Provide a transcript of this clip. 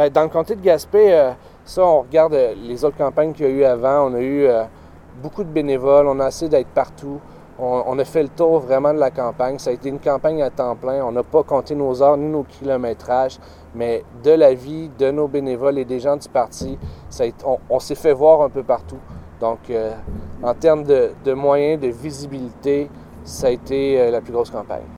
Ben, dans le comté de Gaspé, euh, ça, on regarde euh, les autres campagnes qu'il y a eu avant. On a eu euh, beaucoup de bénévoles, on a essayé d'être partout. On, a fait le tour vraiment de la campagne. Ça a été une campagne à temps plein. On n'a pas compté nos heures ni nos kilométrages, mais de la vie de nos bénévoles et des gens du parti, ça été, on, s'est fait voir un peu partout. Donc, euh, en termes de, moyens, de visibilité, ça a été la plus grosse campagne.